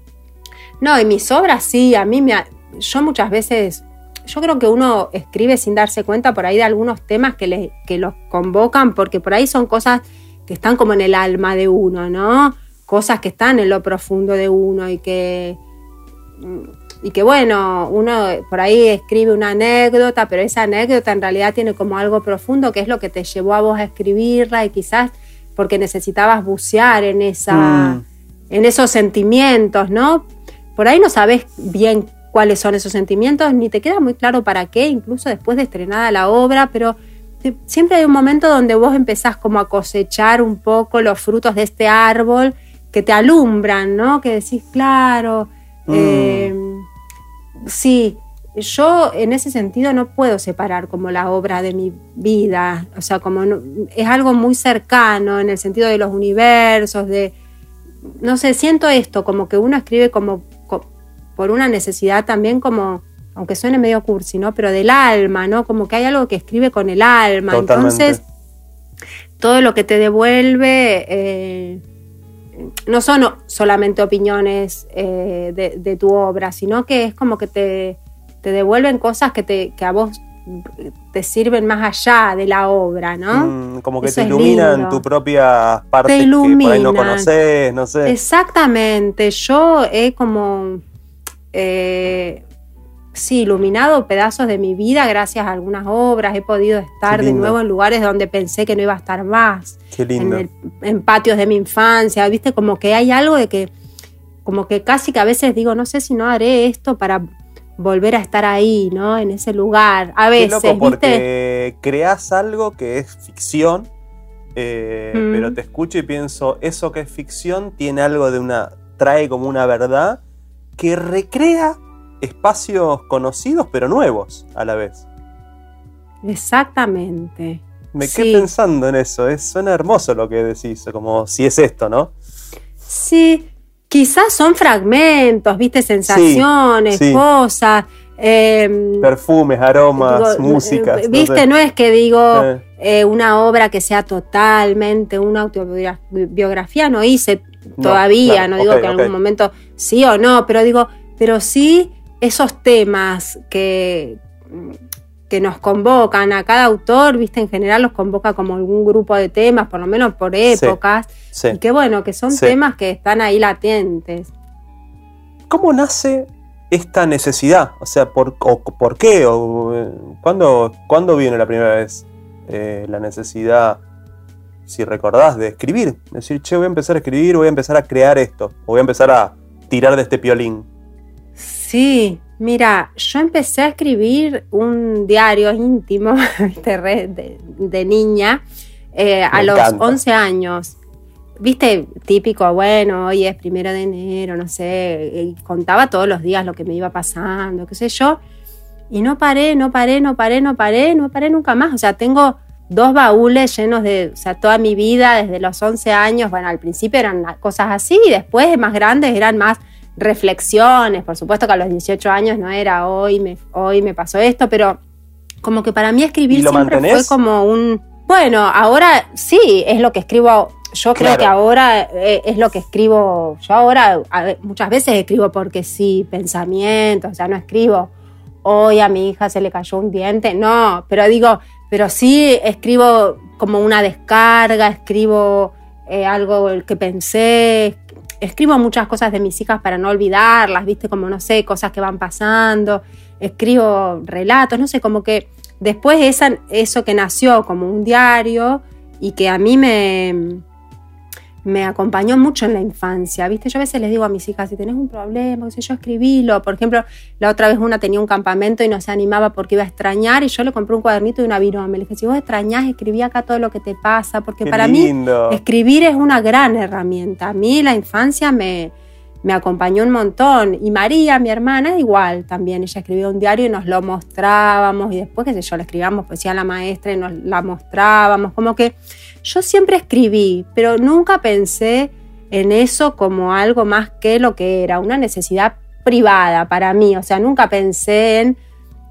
no, y mis obras sí, a mí me. Yo muchas veces yo creo que uno escribe sin darse cuenta por ahí de algunos temas que, le, que los convocan, porque por ahí son cosas que están como en el alma de uno, ¿no? Cosas que están en lo profundo de uno y que, y que bueno, uno por ahí escribe una anécdota, pero esa anécdota en realidad tiene como algo profundo que es lo que te llevó a vos a escribirla y quizás porque necesitabas bucear en, esa, mm. en esos sentimientos, ¿no? Por ahí no sabes bien cuáles son esos sentimientos, ni te queda muy claro para qué, incluso después de estrenada la obra, pero siempre hay un momento donde vos empezás como a cosechar un poco los frutos de este árbol que te alumbran, ¿no? Que decís, claro, mm. em, sí, yo en ese sentido no puedo separar como la obra de mi vida, o sea, como es algo muy cercano en el sentido de los universos, de, no sé, siento esto, como que uno escribe como por una necesidad también como, aunque suene medio cursi, ¿no? Pero del alma, ¿no? Como que hay algo que escribe con el alma. Entonces, todo lo que te devuelve eh, no son solamente opiniones eh, de, tu obra, sino que es como que te, te devuelven cosas que, te, que a vos te sirven más allá de la obra, ¿no? Mm, como que te iluminan tu propia parte que por ahí no conoces, no sé. Exactamente, yo he como eh, sí, iluminado pedazos de mi vida gracias a algunas obras. He podido estar de nuevo en lugares donde pensé que no iba a estar más. En, patios de mi infancia. Viste, como que hay algo de que, como que casi que a veces digo, no sé si no haré esto para volver a estar ahí, ¿no? En ese lugar. A veces. Qué porque creas algo que es ficción. Eh, pero te escucho y pienso, eso que es ficción tiene algo de una, trae como una verdad que recrea espacios conocidos pero nuevos a la vez. Exactamente. Me quedé pensando en eso, es, suena hermoso lo que decís, como si es esto, ¿no? Sí, quizás son fragmentos, viste, sensaciones, cosas. Em, Perfumes, aromas, música. Eh, viste, no, es que digo eh. Eh, una obra que sea totalmente una autobiografía, no hice todavía, no, digo que en algún momento sí o no, pero digo, pero sí esos temas que, que nos convocan a cada autor, viste, en general los convoca como algún grupo de temas, por lo menos por épocas, y que bueno, que son temas que están ahí latentes. ¿Cómo nace esta necesidad? O sea, ¿por, ¿por qué? O, ¿cuándo, ¿Cuándo viene la primera vez eh, la necesidad, si recordás, de escribir? Decir, che, voy a empezar a escribir, voy a empezar a crear esto, o voy a empezar a tirar de este piolín. Sí, Mira, yo empecé a escribir un diario íntimo (laughs) de, de niña eh, a los 11 años. Viste, típico, bueno, hoy es primero de enero, no sé, y contaba todos los días lo que me iba pasando, qué sé yo. Y no paré, no paré, no paré, no paré, no paré nunca más. O sea, tengo dos baúles llenos de, o sea, toda mi vida, desde los 11 años, bueno, al principio eran cosas así, y después más grandes eran más reflexiones, por supuesto que a los 18 años no era hoy me, hoy me pasó esto, pero como que para mí escribir siempre fue como un, bueno, ahora sí, es lo que escribo, yo creo que ahora eh, es lo que escribo, yo ahora muchas veces escribo porque sí, pensamientos, o sea, no escribo, hoy a mi hija se le cayó un diente, no, pero digo, pero sí escribo como una descarga, escribo eh, algo que pensé, escribo muchas cosas de mis hijas para no olvidarlas, viste, como no sé, cosas que van pasando, escribo relatos, no sé, como que después esa, eso que nació como un diario y que a mí me, me acompañó mucho en la infancia, ¿viste? Yo a veces les digo a mis hijas, si tenés un problema, sé yo, escribilo. Por ejemplo, la otra vez una tenía un campamento y no se animaba porque iba a extrañar y yo le compré un cuadernito y una virome. Le dije, si vos extrañás, escribí acá todo lo que te pasa, porque para mí escribir es una gran herramienta. A mí la infancia me, me acompañó un montón. Y María, mi hermana, igual también. Ella escribió un diario y nos lo mostrábamos y después, qué sé yo, le escribíamos poesía a la maestra y nos la mostrábamos. Como que yo siempre escribí, pero nunca pensé en eso como algo más que lo que era, una necesidad privada para mí. O sea, nunca pensé en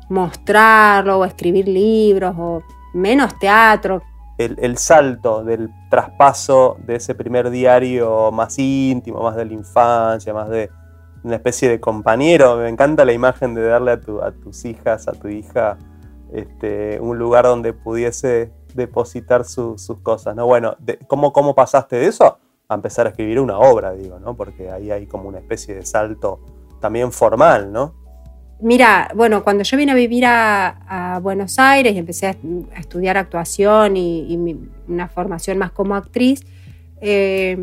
mostrarlo o escribir libros o menos teatro. El, salto del traspaso de ese primer diario más íntimo, más de la infancia, más de una especie de compañero. Me encanta la imagen de darle a, a tus hijas, a tu hija, este, un lugar donde pudiese depositar sus cosas, ¿no? Bueno, ¿cómo, ¿cómo pasaste de eso a empezar a escribir una obra, digo, ¿no? Porque ahí hay como una especie de salto también formal, ¿no? Mira, bueno, cuando yo vine a vivir a, Buenos Aires y empecé a, estudiar actuación y, una formación más como actriz, eh,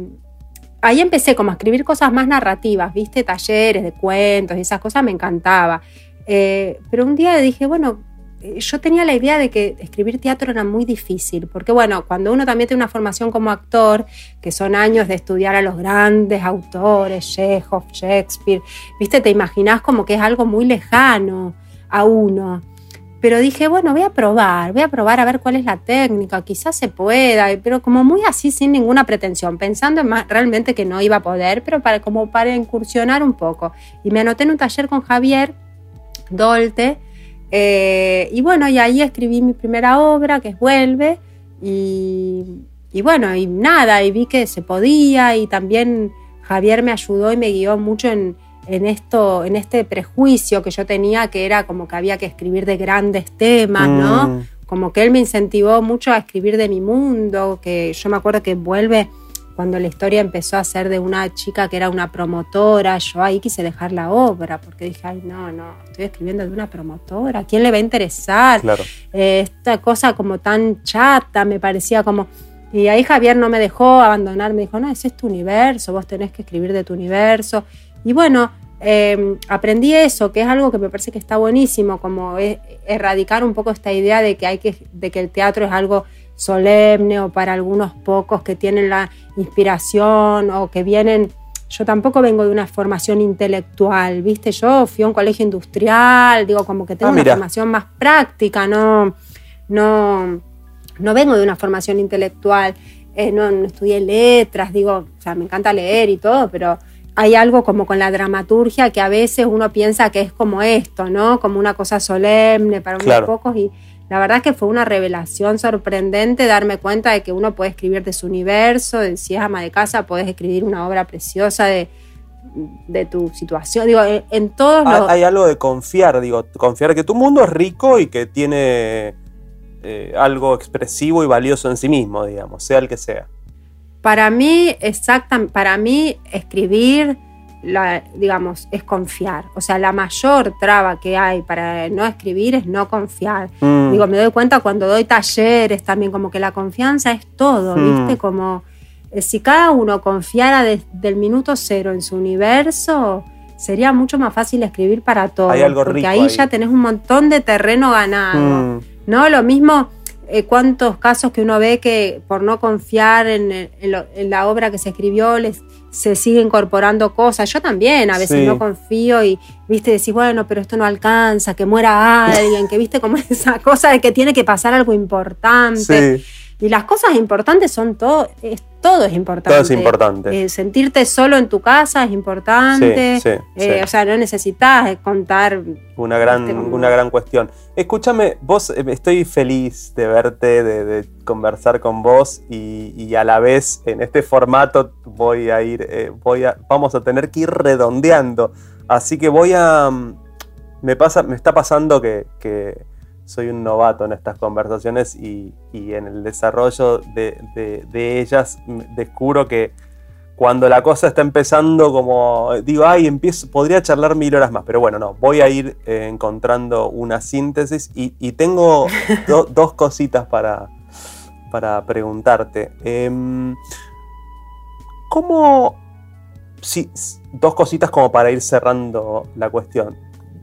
ahí empecé como a escribir cosas más narrativas, viste, talleres de cuentos y esas cosas me encantaba. Eh, pero un día dije, bueno, yo tenía la idea de que escribir teatro era muy difícil, porque bueno, cuando uno también tiene una formación como actor, que son años de estudiar a los grandes autores, Chekhov, Shakespeare, viste, te imaginas como que es algo muy lejano a uno. Pero dije, bueno, voy a probar, voy a probar a ver cuál es la técnica, quizás se pueda, pero como muy así, sin ninguna pretensión, pensando en más, realmente que no iba a poder, pero para, como para incursionar un poco. Y me anoté en un taller con Javier Dolte, eh, y bueno, y ahí escribí mi primera obra, que es Vuelve, y, bueno, y nada, y vi que se podía, y también Javier me ayudó y me guió mucho en, esto, en este prejuicio que yo tenía, que era como que había que escribir de grandes temas, ¿no? Mm. Como que él me incentivó mucho a escribir de mi mundo, que yo me acuerdo que Vuelve cuando la historia empezó a ser de una chica que era una promotora, yo ahí quise dejar la obra porque dije, ay, no, no, estoy escribiendo de una promotora, ¿a quién le va a interesar? Eh, esta cosa como tan chata me parecía como... Y ahí Javier no me dejó abandonar, me dijo, no, ese es tu universo, vos tenés que escribir de tu universo. Y bueno, em, aprendí eso, que es algo que me parece que está buenísimo, como erradicar un poco esta idea de que, hay que, de que el teatro es algo solemne o para algunos pocos que tienen la inspiración o que vienen yo tampoco vengo de una formación intelectual, ¿viste? Yo fui a un colegio industrial, digo, como que tengo ah, una formación más práctica, no, no, no vengo de una formación intelectual, eh, no, estudié letras, digo, o sea, me encanta leer y todo, pero hay algo como con la dramaturgia que a veces uno piensa que es como esto, ¿no? Como una cosa solemne para unos pocos y la verdad es que fue una revelación sorprendente darme cuenta de que uno puede escribir de su universo, de, si es ama de casa, puedes escribir una obra preciosa de, tu situación. Digo, en, todos los... Hay algo de confiar, digo, confiar que tu mundo es rico y que tiene eh, algo expresivo y valioso en sí mismo, digamos, sea el que sea. Para mí, exacta, para mí escribir la, digamos, es confiar. O sea, la mayor traba que hay para no escribir es no confiar. Mm. Digo, me doy cuenta cuando doy talleres también, como que la confianza es todo, mm. ¿viste? Como eh, si cada uno confiara desde el minuto cero en su universo, sería mucho más fácil escribir para todos. porque ahí, ya tenés un montón de terreno ganado. Mm. ¿No? Lo mismo eh, cuántos casos que uno ve que por no confiar en, la obra que se escribió les, se sigue incorporando cosas. Yo también a veces no confío y, viste, decís, bueno, pero esto no alcanza, que muera alguien, que viste como (laughs) esa cosa de que tiene que pasar algo importante. Y las cosas importantes son todo, todo es importante. Todo es importante. Eh, sentirte solo en tu casa es importante. Eh, o sea, no necesitas contar. Una gran, una gran cuestión. Escúchame, vos, eh, estoy feliz de verte, de, conversar con vos y, a la vez en este formato voy a ir, voy a, vamos a tener que ir redondeando. Así que voy a. Mm, me, pasa, me está pasando que soy un novato en estas conversaciones y, en el desarrollo de, ellas descubro que cuando la cosa está empezando como digo, ay, empiezo, podría charlar mil horas más, pero bueno, no, voy a ir eh, encontrando una síntesis y, tengo (laughs) dos cositas para, para preguntarte. Em, ¿Cómo... Sí, dos cositas como para ir cerrando la cuestión.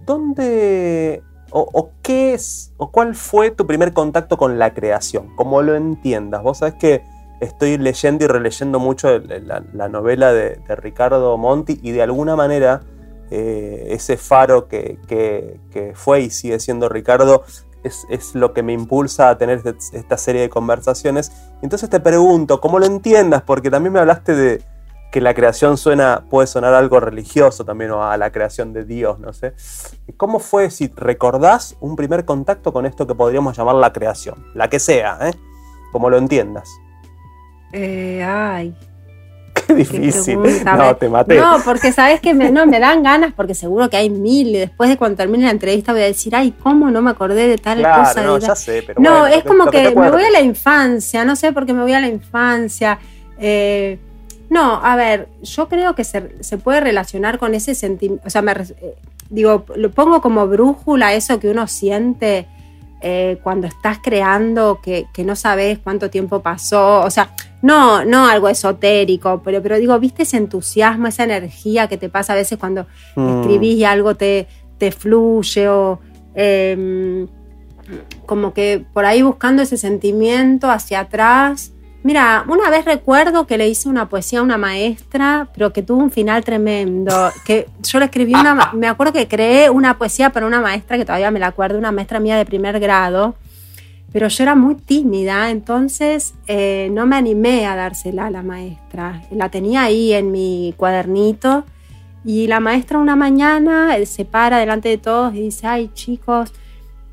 ¿Dónde o, qué es, o cuál fue tu primer contacto con la creación, como lo entiendas. Vos sabés que estoy leyendo y releyendo mucho la, novela de, Ricardo Monti y de alguna manera eh, ese faro que, fue y sigue siendo Ricardo es, es, lo que me impulsa a tener este, esta serie de conversaciones. Entonces te pregunto, ¿cómo lo entiendas? Porque también me hablaste de, que la creación suena, puede sonar algo religioso también, o a la creación de Dios, no sé. ¿Cómo fue, si recordás, un primer contacto con esto que podríamos llamar la creación? La que sea, ¿eh? Como lo entiendas. Eh, ay. (laughs) Qué difícil. no, te maté. No, porque sabes que me, no, me dan ganas, porque seguro que hay mil, y después de cuando termine la entrevista voy a decir, ay, ¿cómo no me acordé de tal cosa? No, ya sé, pero No, es como que, me voy a la infancia, no sé por qué me voy a la infancia. Eh, no, a ver, yo creo que se, puede relacionar con ese sentimiento, o sea, me, eh, digo, lo pongo como brújula eso que uno siente eh, cuando estás creando, que, no sabes cuánto tiempo pasó, o sea, no, no algo esotérico, pero, pero digo, viste ese entusiasmo, esa energía que te pasa a veces cuando mm. escribís y algo te, te fluye o... Em, como que por ahí buscando ese sentimiento hacia atrás, Mira, una vez recuerdo que le hice una poesía a una maestra, pero que tuvo un final tremendo. Que yo le escribí una. (laughs) Me acuerdo que creé una poesía para una maestra que todavía me la acuerdo, una maestra mía de primer grado, pero yo era muy tímida, entonces eh, no me animé a dársela a la maestra. La tenía ahí en mi cuadernito y la maestra una mañana eh, se para delante de todos y dice: Ay, chicos,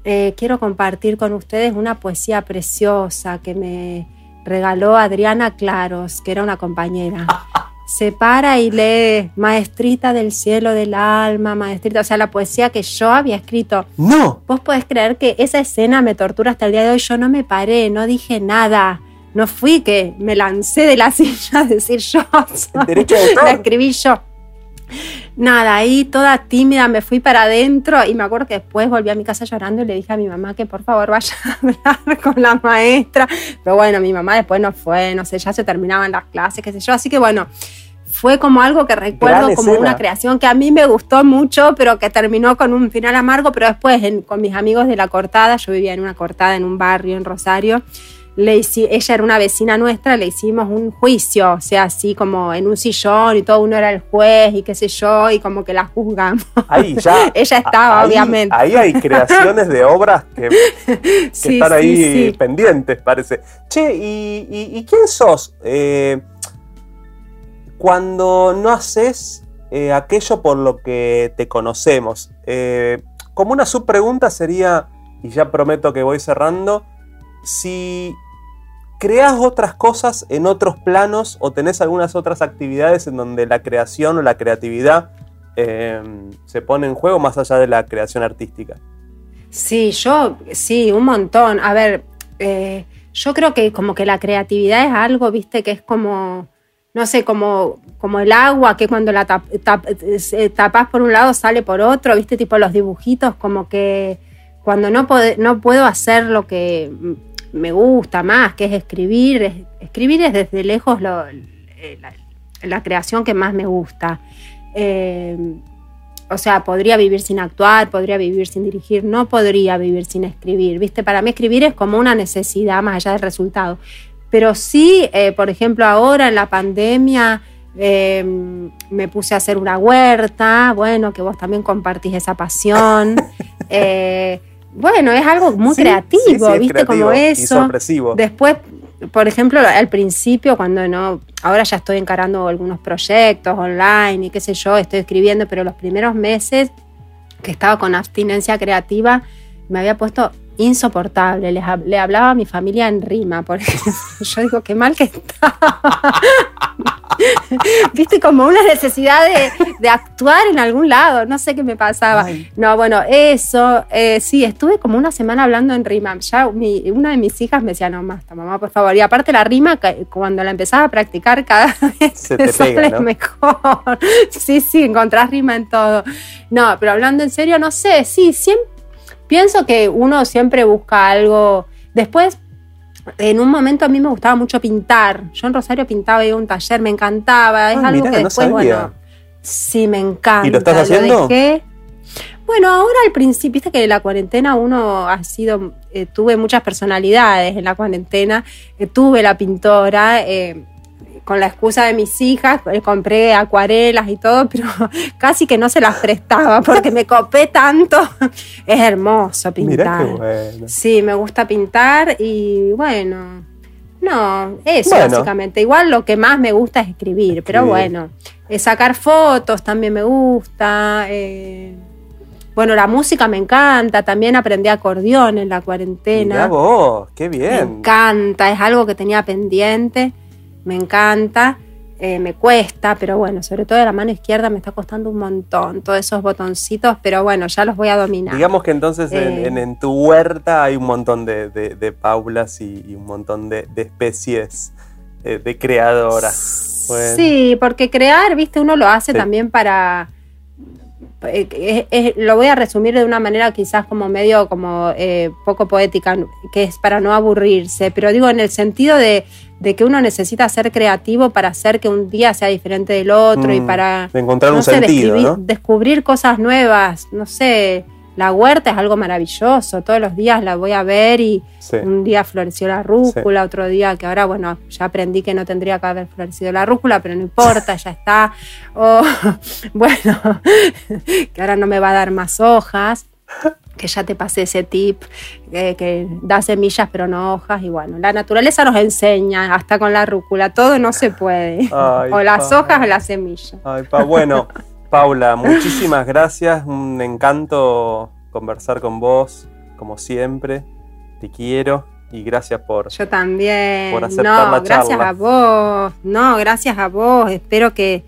eh, quiero compartir con ustedes una poesía preciosa que me regaló Adriana Claros, que era una compañera. (laughs) Se para y lee Maestrita del cielo del alma, Maestrita, o sea, la poesía que yo había escrito. No. Vos podés creer que esa escena me tortura hasta el día de hoy. Yo no me paré, no dije nada. No fui que me lancé de la (laughs) silla a decir yo. (laughs) la escribí yo. Nada, ahí toda tímida me fui para adentro y me acuerdo que después volví a mi casa llorando y le dije a mi mamá que por favor vaya a hablar con la maestra. Pero bueno, mi mamá después no fue, no sé, ya se terminaban las clases, qué sé yo. Así que bueno, fue como algo que recuerdo como una creación que a mí me gustó mucho, pero que terminó con un final amargo. Pero después con mis amigos de la cortada, yo vivía en una cortada en un barrio en Rosario le ella era una vecina nuestra, le hicimos un juicio, o sea, así como en un sillón y todo uno era el juez y qué sé yo, y como que la juzgamos. Ahí ya. (laughs) ella estaba, obviamente. Ahí hay creaciones de obras que, (laughs) están ahí pendientes, parece. Che, ¿y, quién sos? Eh, cuando no haces eh, aquello por lo que te conocemos. Eh, como una subpregunta sería, y ya prometo que voy cerrando, si creas otras cosas en otros planos o tenés algunas otras actividades en donde la creación o la creatividad em, se pone en juego más allá de la creación artística. Sí, yo, sí, un montón. A ver, eh, yo creo que como que la creatividad es algo, viste, que es como, no sé, como, como el agua, que cuando la tapas por un lado sale por otro, viste, tipo los dibujitos, como que cuando no, no puedo hacer lo que me gusta más, que es escribir. Escribir es desde lejos eh, la, creación que más me gusta. Eh, o sea, podría vivir sin actuar, podría vivir sin dirigir, no podría vivir sin escribir. ¿Viste? Para mí escribir es como una necesidad más allá del resultado. Pero sí, eh, por ejemplo, ahora en la pandemia me puse a hacer una huerta, bueno, que vos también compartís esa pasión. (laughs) bueno, es algo muy creativo, ¿viste? como eso. Después, por ejemplo, al principio, cuando no, ahora ya estoy encarando algunos proyectos online y qué sé yo, estoy escribiendo, pero los primeros meses que estaba con abstinencia creativa, me había puesto insoportable. le hablaba a mi familia en rima, por (laughs) ejemplo. Yo digo, qué mal que estaba. (laughs) Viste, como una necesidad de, actuar en algún lado. No sé qué me pasaba. No, bueno, eso. Eh, sí, estuve como una semana hablando en rima. Ya una de mis hijas me decía, no, basta, mamá, por favor. Y aparte la rima, cuando la empezaba a practicar cada (laughs) vez se te pega, mejor. Sí, sí, encontrás rima en todo. No, pero hablando en serio, no sé, sí, siempre pienso que uno siempre busca algo. Después, en un momento a mí me gustaba mucho pintar. Yo en Rosario pintaba en un taller, me encantaba. Es ah, algo que después, bueno, sí, me encanta. ¿Y lo estás haciendo? Bueno, ahora al principio, viste que en la cuarentena uno ha sido, eh, tuve muchas personalidades en la cuarentena, eh, tuve la pintora, eh, con la excusa de mis hijas, pues, compré acuarelas y todo, pero (laughs) casi que no se las prestaba porque me copé tanto. (laughs) Es hermoso pintar. Sí, me gusta pintar y bueno, no, eso básicamente. Igual lo que más me gusta es escribir, pero bueno, eh, sacar fotos también me gusta. Eh, bueno, la música me encanta, también aprendí acordeón en la cuarentena. Mirá vos, qué bien. Me encanta, es algo que tenía pendiente me encanta, eh, me cuesta, pero bueno, sobre todo de la mano izquierda me está costando un montón, todos esos botoncitos, pero bueno, ya los voy a dominar. Digamos que entonces en, eh, tu huerta hay un montón de, paulas y, un montón de, especies eh, de creadoras. Sí, porque crear, viste, uno lo hace también para... lo voy a resumir de una manera quizás como medio como poco poética, que es para no aburrirse, pero digo en el sentido de de que uno necesita ser creativo para hacer que un día sea diferente del otro y mm, para encontrar un sentido, descubrir cosas nuevas, no sé, la huerta es algo maravilloso, todos los días la voy a ver y un día floreció la rúcula, otro día que ahora, bueno, ya aprendí que no tendría que haber florecido la rúcula, pero no importa, ya está. (laughs) O, (laughs) bueno, (laughs) que ahora no me va a dar más hojas que ya te pasé ese tip, eh, que da semillas pero no hojas, y bueno, la naturaleza nos enseña, hasta con la rúcula, todo no se puede, o las hojas o las semillas. Ay, pa, bueno, Paula, muchísimas gracias, un encanto conversar con vos, como siempre, te quiero. Y gracias por. Yo también. Por aceptar no, gracias a vos. No, gracias a vos. Espero que,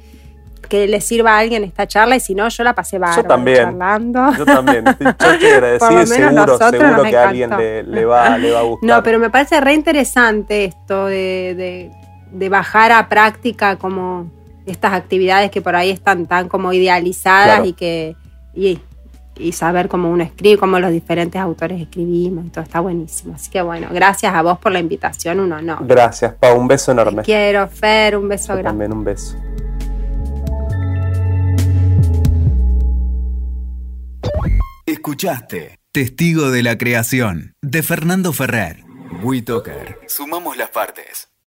que le sirva a alguien esta charla y si no, yo la pasé bárbaro yo también, charlando. Yo también, (laughs) estoy, agradecido seguro, seguro que a alguien le, va, le, va, a (laughs) gustar. No, pero me parece re interesante esto de, de, bajar a práctica como estas actividades que por ahí están tan como idealizadas y que y, y, saber cómo uno escribe, cómo los diferentes autores escribimos y todo está buenísimo. Así que bueno, gracias a vos por la invitación, un honor. Gracias, Pau, un beso enorme. Te quiero, Fer, un beso grande. También un beso. Escuchaste Testigo de la Creación de Fernando Ferrer. WeToker. Sumamos las partes.